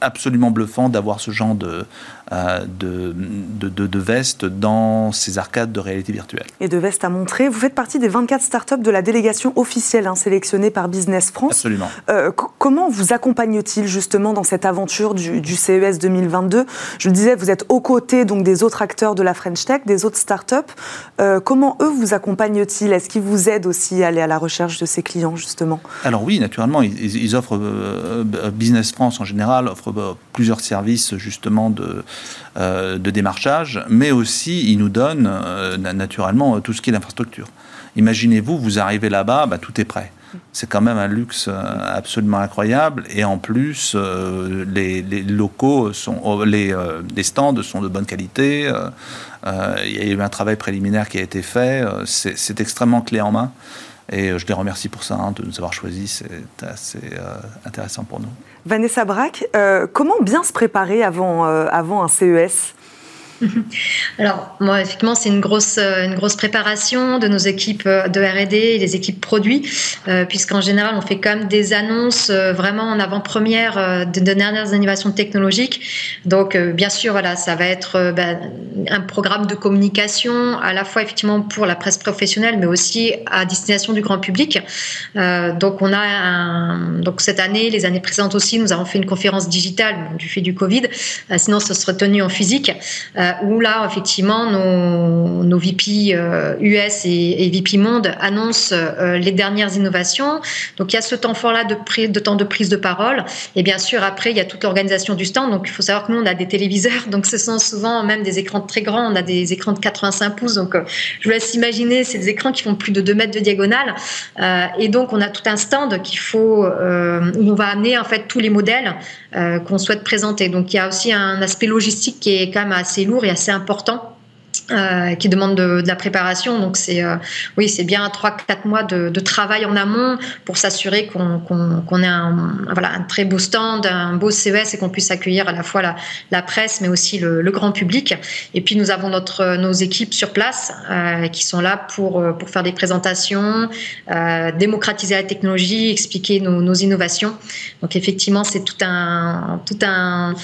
absolument bluffant d'avoir ce genre de, euh, de, de, de, vestes dans ces arcades de réalité virtuelle. Et de vestes à montrer. Vous faites partie des 24 startups de la délégation officielle hein, sélectionnée par Business France. Absolument. Euh, comment vous accompagne-t-il justement dans cette aventure du, du, CES 2022 Je le disais, vous êtes aux côtés donc, des autres acteurs de la French Tech, des autres startups. Euh, comment eux vous accompagnent-ils? Est-ce qu'ils vous aident aussi à aller à la recherche de ces clients justement? Alors oui, naturellement, ils, ils offrent, Business France en général offre plusieurs services justement de euh, de démarchage, mais aussi il nous donne euh, naturellement tout ce qui est l'infrastructure. Imaginez-vous, vous arrivez là-bas, bah, tout est prêt. C'est quand même un luxe euh, absolument incroyable. Et en plus, les, locaux sont, les, stands sont de bonne qualité. il y a eu un travail préliminaire qui a été fait. C'est extrêmement clé en main. Et je les remercie pour ça, hein, de nous avoir choisis. C'est assez intéressant pour nous. Vanessa Braque, euh, comment bien se préparer avant, euh, avant un CES Alors, moi, effectivement, c'est une grosse, euh, une grosse préparation de nos équipes euh, de R&D et des équipes produits, euh, puisqu'en général, on fait quand même des annonces vraiment en avant-première de, dernières innovations technologiques. Donc, bien sûr, voilà, ça va être ben, un programme de communication à la fois effectivement pour la presse professionnelle, mais aussi à destination du grand public. donc, on a donc cette année, les années précédentes aussi, nous avons fait une conférence digitale du fait du Covid. sinon, ce serait tenu en physique où là, effectivement, nos, nos VP US euh, et, VP Monde annoncent euh, les dernières innovations. Donc, il y a ce temps fort-là de, de temps de prise de parole. Et bien sûr, après, il y a toute l'organisation du stand. Donc, il faut savoir que nous, on a des téléviseurs. Donc, ce sont souvent même des écrans très grands. On a des écrans de 85 pouces. Donc, euh, je vous laisse imaginer, c'est des écrans qui font plus de 2 mètres de diagonale. et donc, on a tout un stand qu'il faut, où on va amener, en fait, tous les modèles qu'on souhaite présenter. Donc, il y a aussi un aspect logistique qui est quand même assez lourd et assez important euh, qui demande de, la préparation. Donc c'est euh, oui, c'est bien 3-4 mois de, travail en amont pour s'assurer qu'on ait un, voilà, un très beau stand, un beau CES et qu'on puisse accueillir à la fois la, la presse mais aussi le, grand public. Et puis nous avons notre, nos équipes sur place euh, qui sont là pour, pour faire des présentations, démocratiser la technologie, expliquer nos, nos innovations. Donc effectivement, c'est tout un, tout un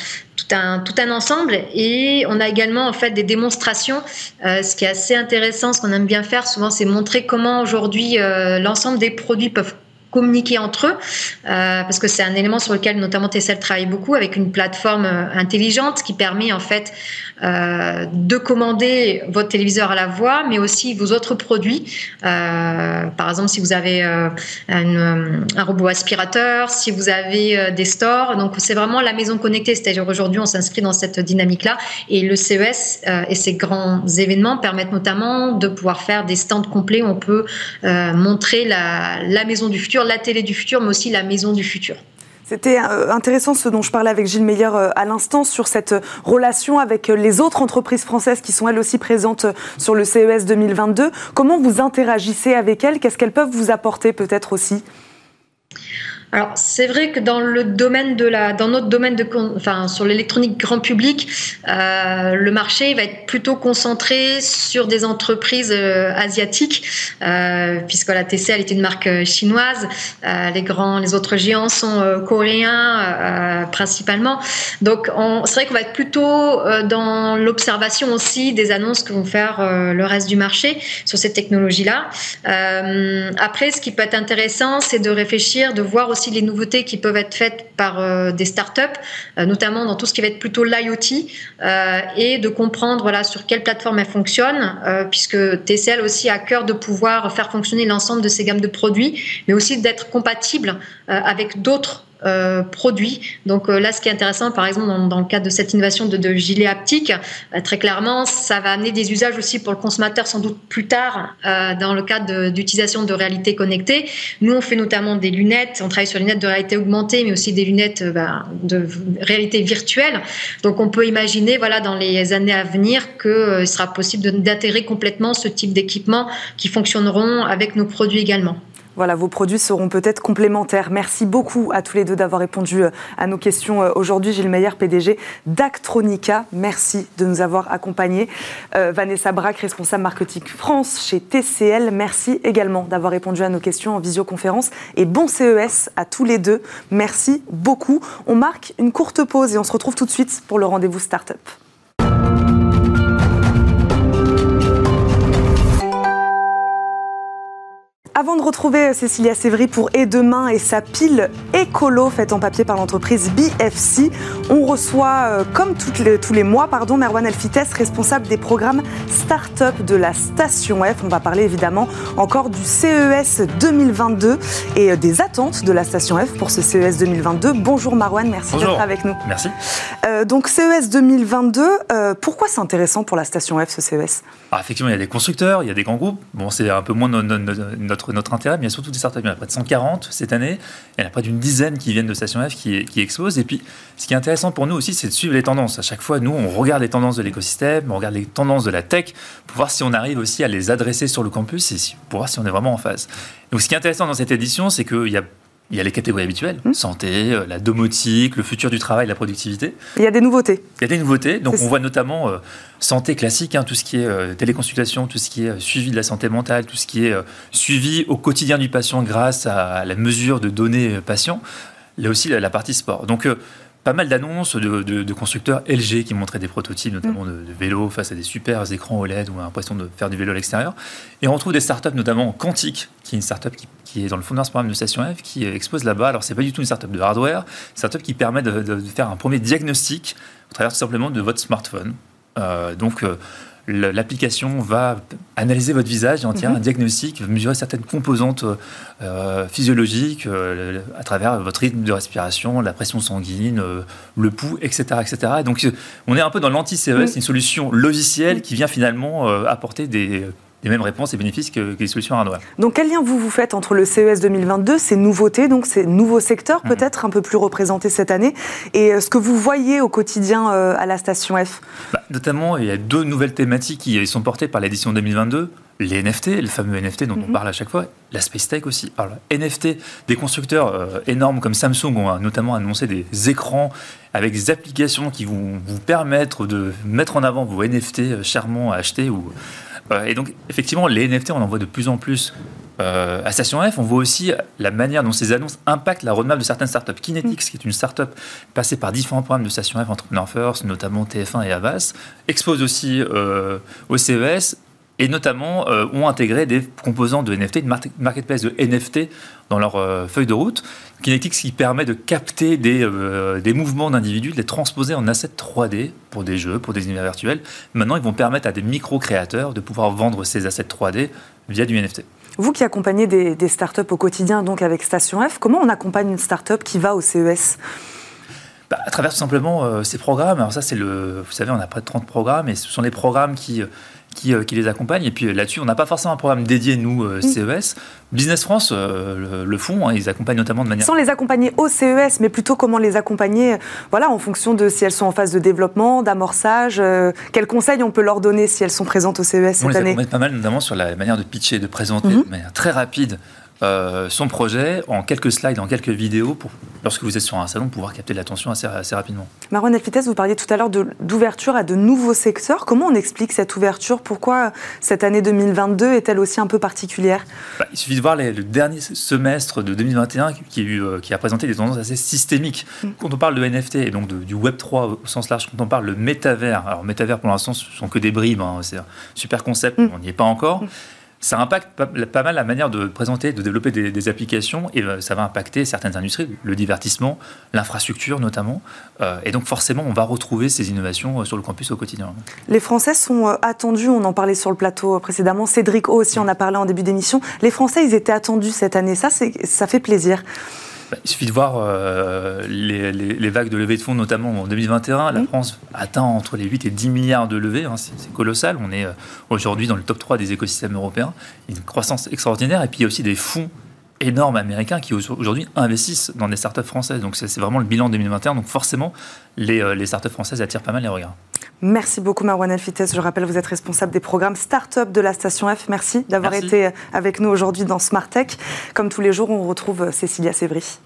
tout un, tout un ensemble. Et on a également en fait des démonstrations. Euh, ce qui est assez intéressant, ce qu'on aime bien faire souvent, c'est montrer comment aujourd'hui euh, l'ensemble des produits peuvent communiquer entre eux, euh, parce que c'est un élément sur lequel notamment Tessel travaille beaucoup avec une plateforme euh, intelligente qui permet en fait euh, de commander votre téléviseur à la voix, mais aussi vos autres produits. Par exemple, si vous avez un, robot aspirateur, si vous avez des stores, donc c'est vraiment la maison connectée. C'est-à-dire aujourd'hui, on s'inscrit dans cette dynamique-là, et le CES et ces grands événements permettent notamment de pouvoir faire des stands complets où on peut montrer la, la maison du futur la télé du futur, mais aussi la maison du futur. C'était intéressant ce dont je parlais avec Gilles Meyer à l'instant sur cette relation avec les autres entreprises françaises qui sont elles aussi présentes sur le CES 2022. Comment vous interagissez avec elles? Qu'est-ce qu'elles peuvent vous apporter peut-être aussi? Alors c'est vrai que dans le domaine de la, dans notre domaine de, enfin sur l'électronique grand public, euh, le marché va être plutôt concentré sur des entreprises euh, asiatiques, euh, puisque la TCL est une marque euh, chinoise, euh, les grands, les autres géants sont coréens principalement. Donc c'est vrai qu'on va être plutôt dans l'observation aussi des annonces que vont faire le reste du marché sur ces technologies-là. après, ce qui peut être intéressant, c'est de réfléchir, de voir aussi aussi les nouveautés qui peuvent être faites par euh, des startups, euh, notamment dans tout ce qui va être plutôt l'IoT, euh, et de comprendre voilà, sur quelle plateforme elle fonctionne, puisque TCL aussi a cœur de pouvoir faire fonctionner l'ensemble de ces gammes de produits, mais aussi d'être compatible avec d'autres euh, produits. Donc euh, là, ce qui est intéressant, par exemple, dans, le cadre de cette innovation de, de gilet haptique, euh, très clairement, ça va amener des usages aussi pour le consommateur sans doute plus tard dans le cadre d'utilisation de, réalité connectée. Nous, on fait notamment des lunettes, on travaille sur les lunettes de réalité augmentée, mais aussi des lunettes bah, de réalité virtuelle. Donc on peut imaginer, voilà, dans les années à venir, qu'il sera possible d'intégrer complètement ce type d'équipements qui fonctionneront avec nos produits également. Voilà, vos produits seront peut-être complémentaires. Merci beaucoup à tous les deux d'avoir répondu euh, à nos questions euh, aujourd'hui. Gilles Meyer, PDG d'Actronica, merci de nous avoir accompagnés. Euh, Vanessa Braque, responsable marketing France chez TCL, merci également d'avoir répondu à nos questions en visioconférence. Et bon CES à tous les deux. Merci beaucoup. On marque une courte pause et on se retrouve tout de suite pour le rendez-vous Startup. Avant de retrouver Cécilia Sévry pour Et demain et sa pile écolo faite en papier par l'entreprise BFC, on reçoit, euh, comme les, tous les mois, pardon, Merwan Elfites, responsable des programmes Start-up de la Station F. On va parler évidemment encore du CES 2022 et euh, des attentes de la Station F pour ce CES 2022. Bonjour Marwan, merci d'être avec nous. Merci. Euh, donc CES 2022, pourquoi c'est intéressant pour la Station F ce CES ah, Effectivement, il y a des constructeurs, il y a des grands groupes. Bon, c'est un peu moins notre notre, intérêt, mais il y a startups. Il y en a près de 140 cette année. Il y en a près d'une dizaine qui viennent de Station F qui, qui explosent. Et puis, ce qui est intéressant pour nous aussi, c'est de suivre les tendances. À chaque fois, nous, on regarde les tendances de l'écosystème, on regarde les tendances de la tech pour voir si on arrive aussi à les adresser sur le campus et pour voir si on est vraiment en phase. Donc, ce qui est intéressant dans cette édition, c'est qu'il y a il y a les catégories habituelles, mmh. santé, euh, la domotique, le futur du travail, la productivité. Il y a des nouveautés. Il y a des nouveautés. Donc on voit notamment euh, santé classique, hein, tout ce qui est euh, téléconsultation, tout ce qui est suivi de la santé mentale, tout ce qui est suivi au quotidien du patient grâce à la mesure de données patients. Là aussi, la, la partie sport. Donc pas mal d'annonces de, constructeurs LG qui montraient des prototypes, notamment de, vélos face à des super écrans OLED ou l'impression de faire du vélo à l'extérieur. Et on retrouve des startups, notamment Quantique, qui est une startup qui, est dans le fond de ce programme de Station F, qui expose là-bas. Alors, c'est pas du tout une startup de hardware, une startup qui permet de, faire un premier diagnostic au travers tout simplement de votre smartphone. Euh, donc, euh, l'application va analyser votre visage et en tirer mhm. un diagnostic, mesurer certaines composantes euh, physiologiques euh, à travers votre rythme de respiration, la pression sanguine, euh, le pouls, etc., etc. Et donc, on est un peu dans l'anti-CES, mhm. une solution logicielle qui vient finalement apporter des les mêmes réponses et bénéfices que, les solutions hardware. Donc quel lien vous vous faites entre le CES 2022, ces nouveautés, donc ces nouveaux secteurs mhm. peut-être un peu plus représentés cette année, et euh, ce que vous voyez au quotidien euh, à la station F? Bah, Notamment, il y a deux nouvelles thématiques qui sont portées par l'édition 2022 les NFT, le fameux NFT dont on mhm. parle à chaque fois, la Space Tech aussi. Alors, NFT, des constructeurs euh, énormes comme Samsung ont notamment annoncé des écrans avec des applications qui vont vous permettre de mettre en avant vos NFT charmants à acheter ou euh, et donc, effectivement, les NFT, on en voit de plus en plus euh, à Station F, on voit aussi la manière dont ces annonces impactent la roadmap de certaines startups. Kinetics, qui est une startup passée par différents programmes de Station F, Entrepreneur First, notamment TF1 et Avas, expose aussi euh, au CES et notamment euh, ont intégré des composants de NFT, une marketplace de NFT dans leur euh, feuille de route. Kinetics qui permet de capter des, euh, des mouvements d'individus, de les transposer en assets 3D pour des jeux, pour des univers virtuels. Maintenant, ils vont permettre à des micro-créateurs de pouvoir vendre ces assets 3D via du NFT. Vous qui accompagnez des, des startups au quotidien, donc avec Station F, comment on accompagne une startup qui va au CES bah, à travers tout simplement ces programmes. Alors ça, c'est le, vous savez, on a près de 30 programmes et ce sont les programmes qui qui, qui les accompagnent. Et puis là-dessus, on n'a pas forcément un programme dédié, nous, mm. CES. Business France le, font, hein. ils accompagnent notamment de manière... Sans les accompagner au CES, mais plutôt comment les accompagner voilà, en fonction de si elles sont en phase de développement, d'amorçage. quels conseils on peut leur donner si elles sont présentes au CES cette année On les pas mal, notamment sur la manière de pitcher, de présenter mm-hmm. de manière très rapide euh, son projet en quelques slides, en quelques vidéos, pour, lorsque vous êtes sur un salon, pouvoir capter l'attention assez, assez rapidement. Marwan Elfites, vous parliez tout à l'heure d'ouverture à de nouveaux secteurs. Comment on explique cette ouverture? Pourquoi cette année 2022 est-elle aussi un peu particulière? Bah, Il suffit de voir le dernier semestre de 2021 qui, euh, qui, a présenté des tendances assez systémiques. Mm. Quand on parle de NFT et donc du Web 3 au sens large, quand on parle de métavers, alors métavers pour l'instant ce sont que des bribes, hein, c'est un super concept, mm. on n'y est pas encore. Mm ça impacte pas, mal la manière de présenter, de développer des, applications et euh, ça va impacter certaines industries, le divertissement, l'infrastructure notamment. Euh, et donc forcément, on va retrouver ces innovations euh, sur le campus au quotidien. Les Français sont attendus, on en parlait sur le plateau précédemment, Cédric O aussi en a parlé en début d'émission. Les Français, ils étaient attendus cette année, ça, ça fait plaisir. Bah, il suffit de voir euh, les, vagues de levée de fonds, notamment en 2021. La France atteint entre les 8 et 10 milliards de levées. Hein, c'est colossal. On est euh, aujourd'hui dans le top 3 des écosystèmes européens. Une croissance extraordinaire. Et puis il y a aussi des fonds énormes américains qui aujourd'hui investissent dans des startups françaises. Donc c'est vraiment le bilan 2021. Donc forcément, les, euh, les startups françaises attirent pas mal les regards. Merci beaucoup Marwan Elfites. Je rappelle, vous êtes responsable des programmes Startup de la Station F. Merci d'avoir été avec nous aujourd'hui dans Smart Tech. Comme tous les jours, on retrouve Cécilia Sévry.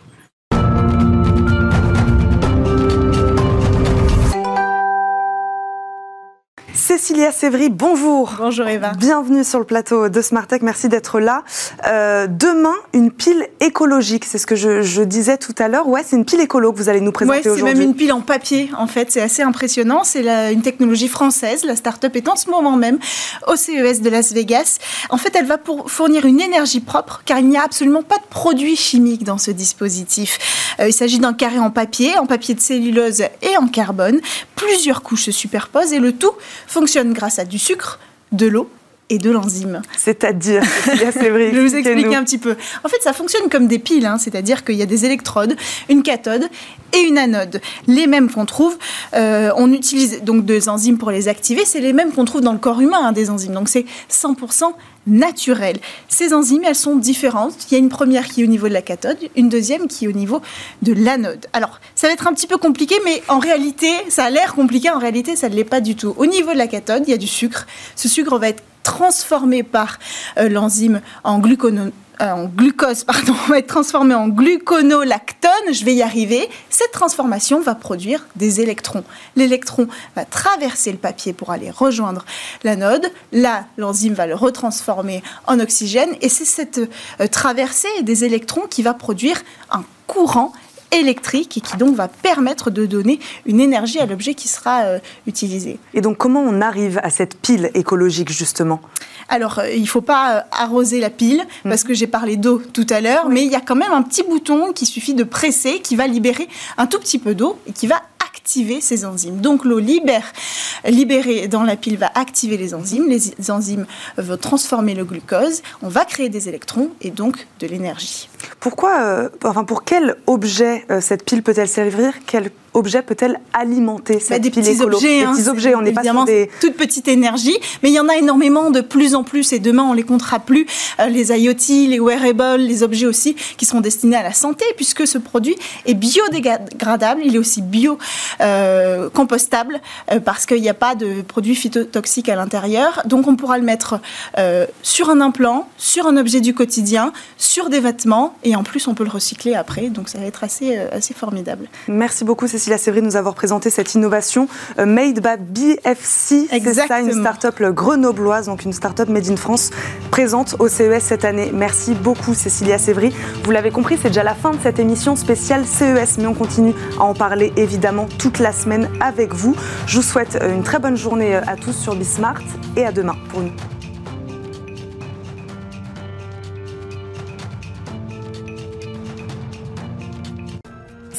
Cécilia Sévry, bonjour. Bonjour Eva. Bienvenue sur le plateau de Smartech, merci d'être là. Euh, demain, une pile écologique, c'est ce que je, disais tout à l'heure. Ouais, c'est une pile écolo que vous allez nous présenter aujourd'hui. c'est même une pile en papier, en fait, c'est assez impressionnant. C'est une technologie française, la start-up est en ce moment même au CES de Las Vegas. En fait, elle va pour fournir une énergie propre, car il n'y a absolument pas de produits chimiques dans ce dispositif. Euh, il s'agit d'un carré en papier, en papier de cellulose et en carbone. Plusieurs couches se superposent et le tout fonctionne grâce à du sucre, de l'eau et de l'enzyme. C'est-à-dire, c'est vrai. Je vais vous expliquer un petit peu. En fait, ça fonctionne comme des piles, hein, c'est-à-dire qu'il y a des électrodes, une cathode et une anode. Les mêmes qu'on trouve, euh, on utilise donc des enzymes pour les activer, c'est les mêmes qu'on trouve dans le corps humain, hein, des enzymes. Donc c'est 100% naturel. Ces enzymes, elles sont différentes. Il y a une première qui est au niveau de la cathode, une deuxième qui est au niveau de l'anode. Alors, ça va être un petit peu compliqué, mais en réalité, ça a l'air compliqué, en réalité, ça ne l'est pas du tout. Au niveau de la cathode, il y a du sucre. Ce sucre va être transformé par euh, l'enzyme en, euh, en glucose, pardon, va être transformé en gluconolactone, je vais y arriver. Cette transformation va produire des électrons. L'électron va traverser le papier pour aller rejoindre l'anode. Là, l'enzyme va le retransformer en oxygène et c'est cette euh, traversée des électrons qui va produire un courant électrique et qui donc va permettre de donner une énergie à l'objet qui sera euh, utilisé. Et donc comment on arrive à cette pile écologique justement? Alors, euh, il ne faut pas euh, arroser la pile, mm. parce que j'ai parlé d'eau tout à l'heure, mais il y a quand même un petit bouton qui suffit de presser, qui va libérer un tout petit peu d'eau et qui va activer ces enzymes. Donc l'eau libère, libérée dans la pile va activer les enzymes. Les enzymes vont transformer le glucose. On va créer des électrons et donc de l'énergie. Pourquoi, euh, enfin pour quel objet euh, cette pile peut-elle servir? Quel objet peut-elle alimenter cette bah, des pile petits objets, Des petits hein, objets, on n'est pas sur des... toute petite énergie, mais il y en a énormément de plus en plus et demain on les comptera plus. Euh, les IoT, les wearables, les objets aussi qui sont destinés à la santé puisque ce produit est biodégradable, il est aussi bio compostable parce qu'il n'y a pas de produits phytotoxiques à l'intérieur. Donc on pourra le mettre sur un implant, sur un objet du quotidien, sur des vêtements et en plus on peut le recycler après, donc ça va être assez, euh, assez formidable. Merci beaucoup Cécilia Sévry de nous avoir présenté cette innovation euh, made by BFC, c'est ça une start-up grenobloise, donc une start-up made in France présente au CES cette année. Merci beaucoup Cécilia Sévry. Vous l'avez compris, c'est déjà la fin de cette émission spéciale CES, mais on continue à en parler évidemment toute la semaine avec vous. Je vous souhaite euh, une très bonne journée à tous sur Bismart et à demain pour une